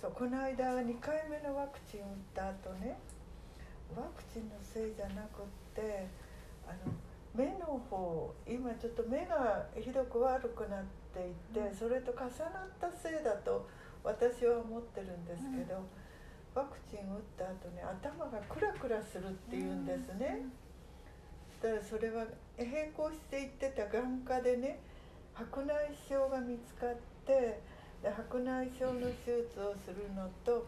そうこの間2回目のワクチン打った後ねワクチンのせいじゃなくってあの目の方今ちょっと目がひどく悪くなっていて、それと重なったせいだと私は思ってるんですけど、ワクチン打った後ね頭がクラクラするっていうんですね。そしたらそれは並行していってた眼科でね白内障が見つかってで白内障の手術をするのと,、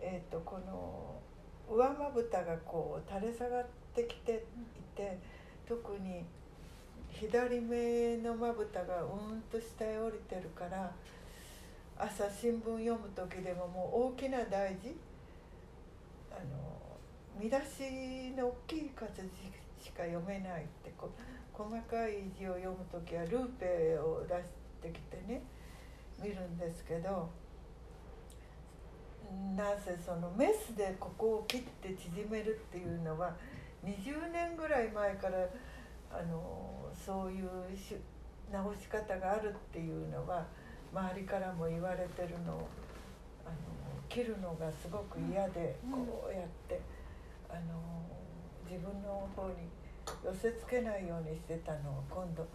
えー、とこの上まぶたがこう垂れ下がってきていて特に左目のまぶたがうんと下へ降りてるから朝新聞読む時でももう大きな大字あの見出しの大きい活字しか読めないってこ細かい字を読む時はルーペを出してきてね見るんですけどなぜそのメスでここを切って縮めるっていうのは20年ぐらい前からあのそういう直し方があるっていうのは周りからも言われてるのをあの切るのがすごく嫌でこうやってあの自分の方に寄せつけないようにしてたのを今度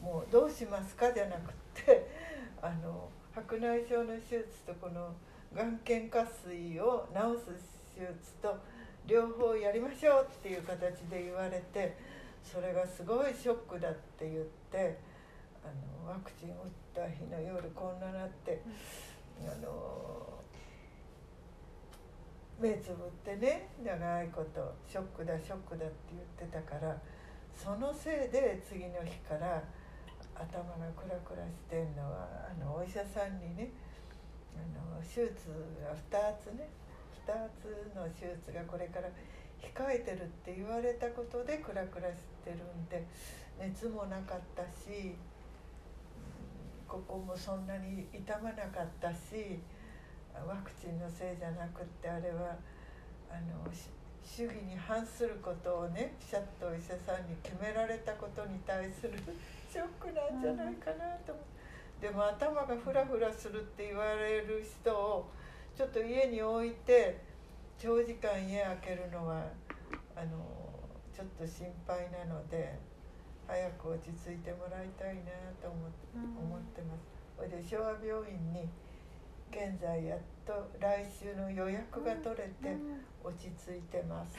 もうどうしますかじゃなくってあの白内障の手術とこの眼瞼下垂を治す手術と両方やりましょうっていう形で言われてそれがすごいショックだって言ってあのワクチン打った日の夜こんななってあの目つぶってね長いことショックだショックだって言ってたからそのせいで次の日から頭がクラクラしてんのはあのお医者さんにねあの手術が2つね2つの手術がこれから控えてるって言われたことでクラクラしてるんで熱もなかったしここもそんなに痛まなかったしワクチンのせいじゃなくってあれはあの主義に反することをねピシャッとお医者さんに決められたことに対するショックなんじゃないかなと思って。でも頭がフラフラするって言われる人をちょっと家に置いて長時間家開けるのはあのちょっと心配なので早く落ち着いてもらいたいなと思思ってます。で昭和病院に現在やっと来週の予約が取れて落ち着いてます。